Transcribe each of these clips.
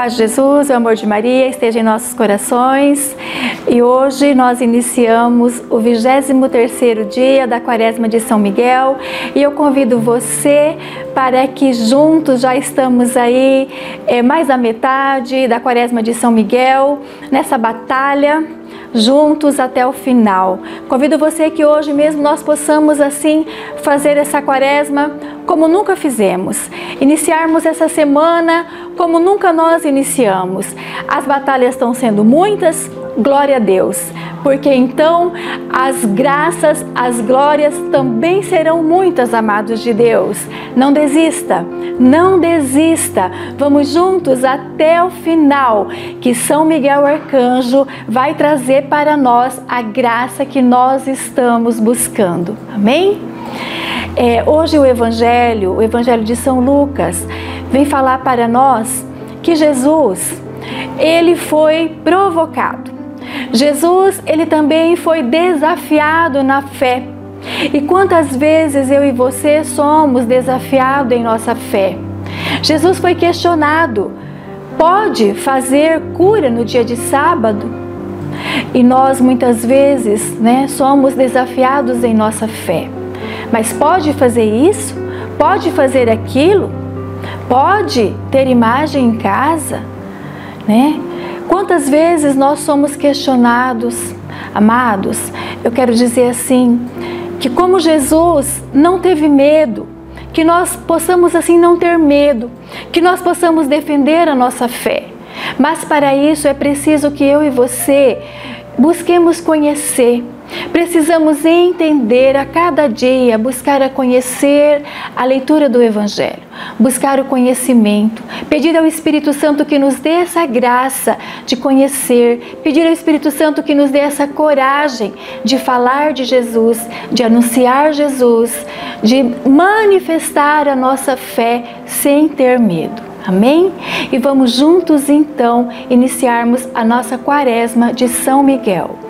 paz de Jesus, o amor de Maria esteja em nossos corações. E hoje nós iniciamos o 23º dia da Quaresma de São Miguel, e eu convido você para que juntos já estamos aí é, mais da metade da Quaresma de São Miguel, nessa batalha juntos até o final. Convido você que hoje mesmo nós possamos assim fazer essa quaresma como nunca fizemos. Iniciarmos essa semana como nunca nós iniciamos. As batalhas estão sendo muitas, glória a Deus, porque então as graças, as glórias também serão muitas, amados de Deus. Não desista, não desista. Vamos juntos até o final, que São Miguel Arcanjo vai trazer para nós a graça que nós estamos buscando. Amém? É, hoje o Evangelho, o Evangelho de São Lucas, vem falar para nós que Jesus, ele foi provocado. Jesus, ele também foi desafiado na fé. E quantas vezes eu e você somos desafiados em nossa fé? Jesus foi questionado: pode fazer cura no dia de sábado? E nós muitas vezes, né, somos desafiados em nossa fé. Mas pode fazer isso? Pode fazer aquilo? Pode ter imagem em casa? Né? Quantas vezes nós somos questionados, amados? Eu quero dizer assim, que como Jesus não teve medo, que nós possamos assim não ter medo, que nós possamos defender a nossa fé. Mas para isso é preciso que eu e você busquemos conhecer Precisamos entender a cada dia, buscar a conhecer a leitura do Evangelho, buscar o conhecimento, pedir ao Espírito Santo que nos dê essa graça de conhecer, pedir ao Espírito Santo que nos dê essa coragem de falar de Jesus, de anunciar Jesus, de manifestar a nossa fé sem ter medo. Amém? E vamos juntos então iniciarmos a nossa quaresma de São Miguel.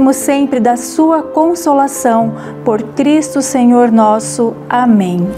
gozemos sempre da sua consolação. Por Cristo Senhor nosso. Amém.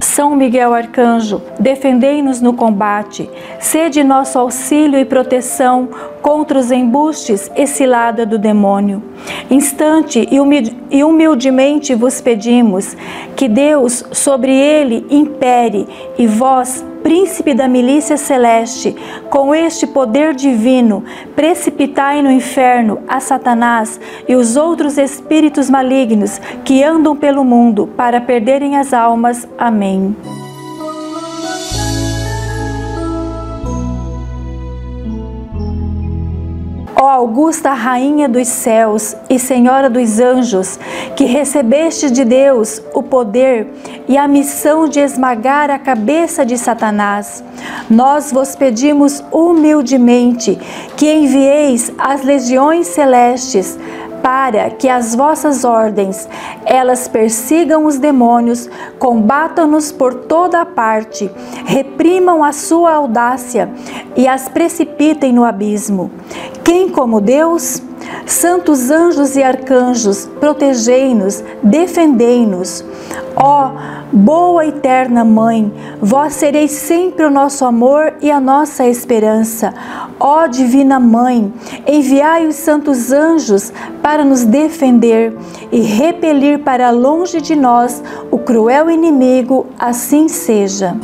São Miguel Arcanjo, defendei-nos no combate, sede nosso auxílio e proteção contra os embustes e cilada do demônio. Instante e humildemente vos pedimos que Deus sobre ele impere e vós, príncipe da milícia celeste, com este poder divino, precipitai no inferno a Satanás e os outros espíritos malignos que andam pelo mundo para perderem as almas. Amém. Ó augusta Rainha dos céus e Senhora dos anjos, que recebeste de Deus o poder e a missão de esmagar a cabeça de Satanás, nós vos pedimos humildemente que envieis as legiões celestes para que as vossas ordens elas persigam os demônios, combatam-nos por toda a parte, reprimam a sua audácia e as precipitem no abismo. Quem como Deus? Santos anjos e arcanjos, protegei-nos, defendei-nos. Ó boa eterna Mãe, vós sereis sempre o nosso amor e a nossa esperança. Ó Divina Mãe, enviai os santos anjos para nos defender e repelir para longe de nós o cruel inimigo, assim seja.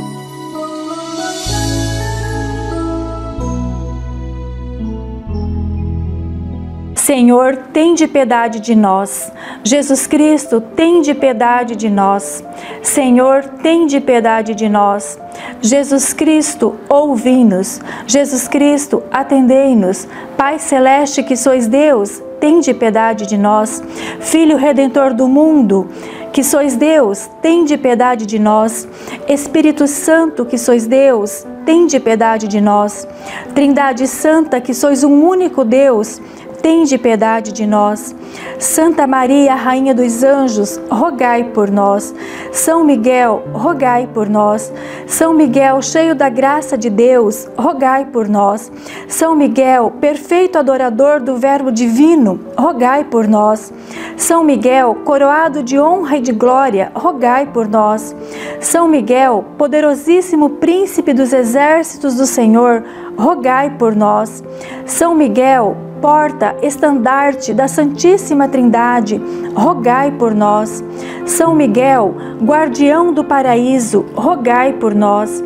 Senhor, tem de piedade de nós. Jesus Cristo, tem de piedade de nós. Senhor, tem de piedade de nós. Jesus Cristo, ouvi-nos. Jesus Cristo, atendei-nos. Pai celeste que sois Deus, tem de piedade de nós. Filho redentor do mundo, que sois Deus, tem de piedade de nós. Espírito Santo, que sois Deus, tem de piedade de nós. Trindade Santa, que sois um único Deus, tende piedade de nós. Santa Maria, Rainha dos Anjos, rogai por nós. São Miguel, rogai por nós. São Miguel, cheio da graça de Deus, rogai por nós. São Miguel, perfeito adorador do Verbo divino, rogai por nós. São Miguel, coroado de honra e de glória, rogai por nós. São Miguel, poderosíssimo príncipe dos exércitos do Senhor, rogai por nós. São Miguel, porta, estandarte da Santíssima Trindade, rogai por nós. São Miguel, guardião do paraíso, rogai por nós.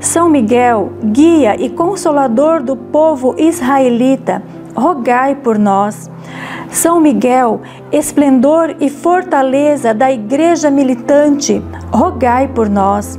São Miguel, guia e consolador do povo israelita, rogai por nós. São Miguel, esplendor e fortaleza da igreja militante, rogai por nós.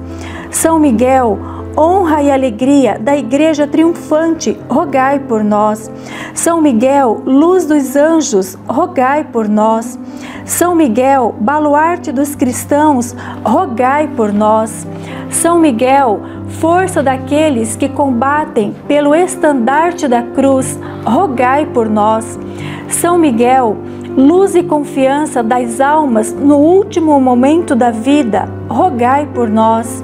São Miguel, honra e alegria da Igreja triunfante, rogai por nós. São Miguel, luz dos anjos, rogai por nós. São Miguel, baluarte dos cristãos, rogai por nós. São Miguel, força daqueles que combatem pelo estandarte da cruz, rogai por nós. São Miguel, luz e confiança das almas no último momento da vida, rogai por nós.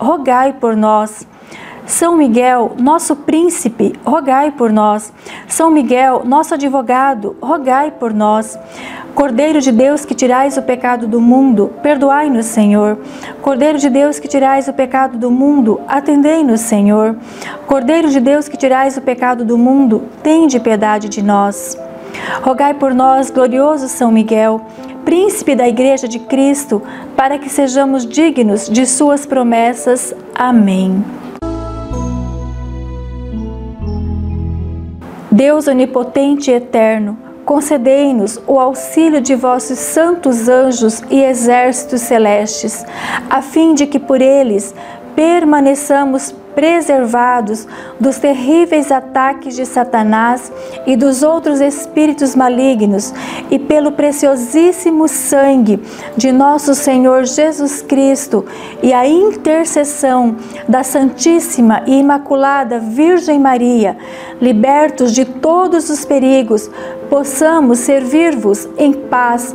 rogai por nós. São Miguel, nosso príncipe, rogai por nós. São Miguel, nosso advogado, rogai por nós. Cordeiro de Deus que tirais o pecado do mundo, perdoai-nos, Senhor. Cordeiro de Deus que tirais o pecado do mundo, atendei-nos, Senhor. Cordeiro de Deus que tirais o pecado do mundo, tende piedade de nós. Rogai por nós, glorioso São Miguel, príncipe da Igreja de Cristo, para que sejamos dignos de Suas promessas. Amém. Deus onipotente e eterno, concedei-nos o auxílio de vossos santos anjos e exércitos celestes, a fim de que por eles permaneçamos preservados dos terríveis ataques de Satanás e dos outros espíritos malignos, e pelo preciosíssimo sangue de nosso Senhor Jesus Cristo e a intercessão da Santíssima e Imaculada Virgem Maria, libertos de todos os perigos, possamos servir-vos em paz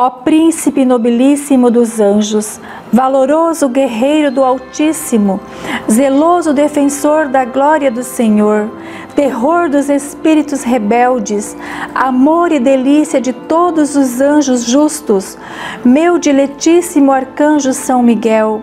Ó príncipe nobilíssimo dos anjos, valoroso guerreiro do Altíssimo, zeloso defensor da glória do Senhor, terror dos espíritos rebeldes, amor e delícia de todos os anjos justos, meu diletíssimo arcanjo São Miguel,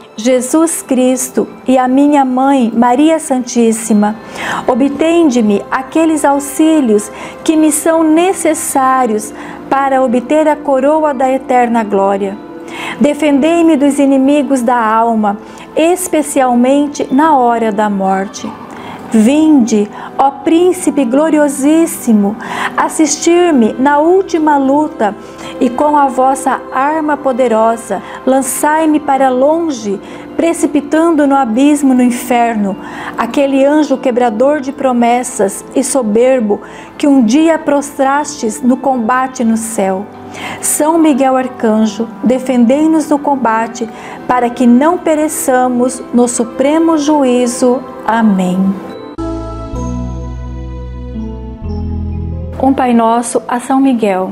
Jesus Cristo e a minha mãe, Maria Santíssima, obtende-me aqueles auxílios que me são necessários para obter a coroa da eterna glória. Defendei-me dos inimigos da alma, especialmente na hora da morte. Vinde, ó Príncipe gloriosíssimo, assistir-me na última luta e com a vossa arma poderosa lançai-me para longe, precipitando no abismo no inferno, aquele anjo quebrador de promessas e soberbo que um dia prostrastes no combate no céu. São Miguel Arcanjo, defendei-nos no combate, para que não pereçamos no supremo juízo. Amém. Um Pai Nosso a São Miguel.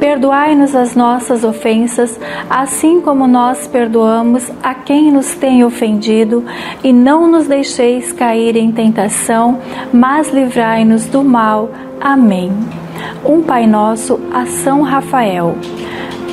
perdoai-nos as nossas ofensas, assim como nós perdoamos a quem nos tem ofendido, e não nos deixeis cair em tentação, mas livrai-nos do mal. Amém. Um Pai Nosso a São Rafael.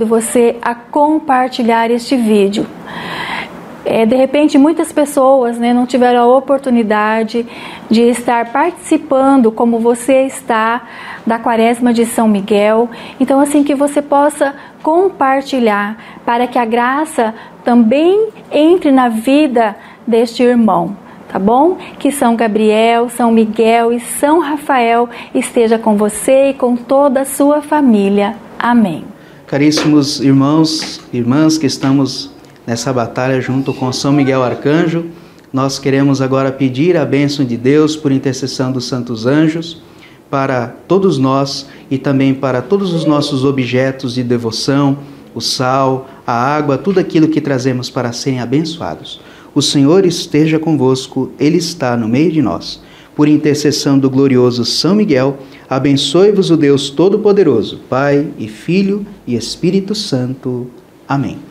convido você a compartilhar este vídeo. É, de repente, muitas pessoas né, não tiveram a oportunidade de estar participando, como você está, da Quaresma de São Miguel. Então, assim, que você possa compartilhar para que a graça também entre na vida deste irmão tá bom? Que São Gabriel, São Miguel e São Rafael esteja com você e com toda a sua família. Amém. Caríssimos irmãos, irmãs que estamos nessa batalha junto com São Miguel Arcanjo. Nós queremos agora pedir a bênção de Deus por intercessão dos santos anjos para todos nós e também para todos os nossos objetos de devoção, o sal, a água, tudo aquilo que trazemos para serem abençoados. O Senhor esteja convosco, Ele está no meio de nós. Por intercessão do glorioso São Miguel, abençoe-vos o Deus Todo-Poderoso, Pai e Filho e Espírito Santo. Amém.